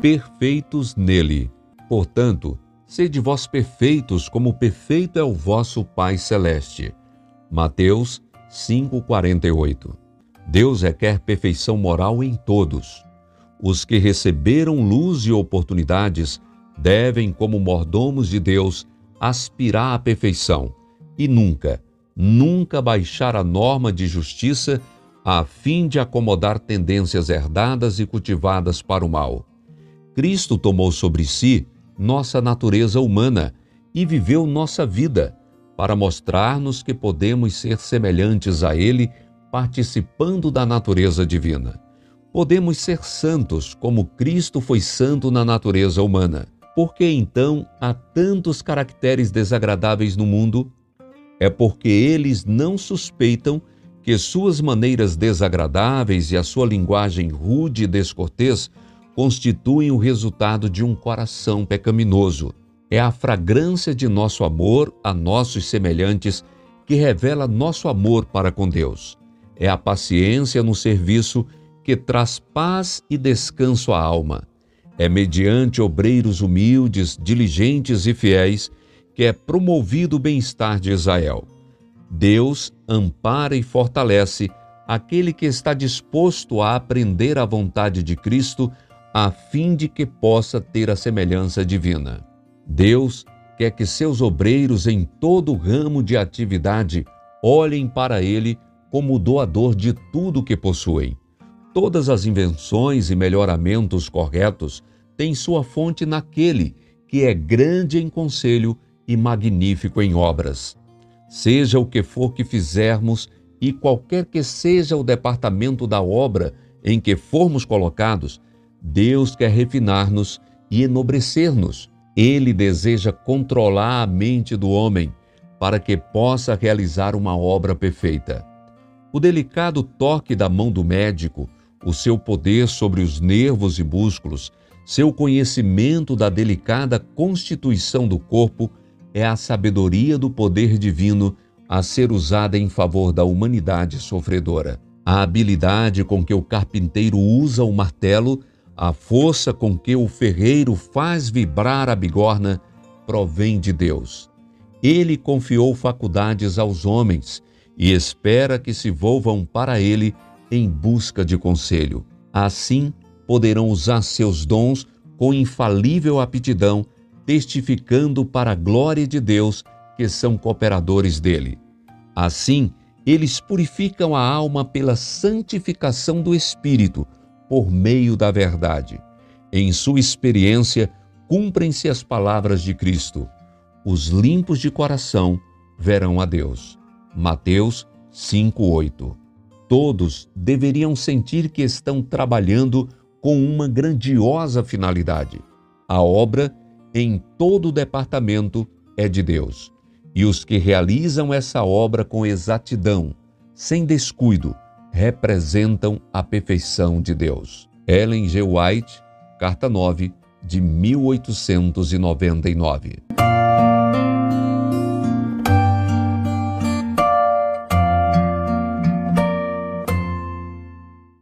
perfeitos nele. Portanto, sede vós perfeitos, como perfeito é o vosso Pai celeste. Mateus 5:48. Deus requer perfeição moral em todos. Os que receberam luz e oportunidades devem, como mordomos de Deus, aspirar à perfeição e nunca, nunca baixar a norma de justiça a fim de acomodar tendências herdadas e cultivadas para o mal. Cristo tomou sobre si nossa natureza humana e viveu nossa vida para mostrar-nos que podemos ser semelhantes a Ele, participando da natureza divina. Podemos ser santos como Cristo foi santo na natureza humana. Por que então há tantos caracteres desagradáveis no mundo? É porque eles não suspeitam que suas maneiras desagradáveis e a sua linguagem rude e descortês constituem o resultado de um coração pecaminoso. É a fragrância de nosso amor a nossos semelhantes que revela nosso amor para com Deus. É a paciência no serviço que traz paz e descanso à alma. É mediante obreiros humildes, diligentes e fiéis que é promovido o bem-estar de Israel. Deus ampara e fortalece aquele que está disposto a aprender a vontade de Cristo, a fim de que possa ter a semelhança divina. Deus quer que seus obreiros em todo ramo de atividade olhem para Ele como o doador de tudo que possuem. Todas as invenções e melhoramentos corretos têm sua fonte naquele que é grande em conselho e magnífico em obras. Seja o que for que fizermos e qualquer que seja o departamento da obra em que formos colocados, Deus quer refinar-nos e enobrecer-nos. Ele deseja controlar a mente do homem para que possa realizar uma obra perfeita. O delicado toque da mão do médico o seu poder sobre os nervos e músculos, seu conhecimento da delicada constituição do corpo é a sabedoria do poder divino a ser usada em favor da humanidade sofredora. A habilidade com que o carpinteiro usa o martelo, a força com que o ferreiro faz vibrar a bigorna, provém de Deus. Ele confiou faculdades aos homens e espera que se volvam para ele em busca de conselho. Assim, poderão usar seus dons com infalível aptidão, testificando para a glória de Deus que são cooperadores dele. Assim, eles purificam a alma pela santificação do Espírito, por meio da verdade. Em sua experiência, cumprem-se as palavras de Cristo. Os limpos de coração verão a Deus. Mateus 5:8 Todos deveriam sentir que estão trabalhando com uma grandiosa finalidade. A obra, em todo o departamento, é de Deus. E os que realizam essa obra com exatidão, sem descuido, representam a perfeição de Deus. Ellen G. White, carta 9, de 1899.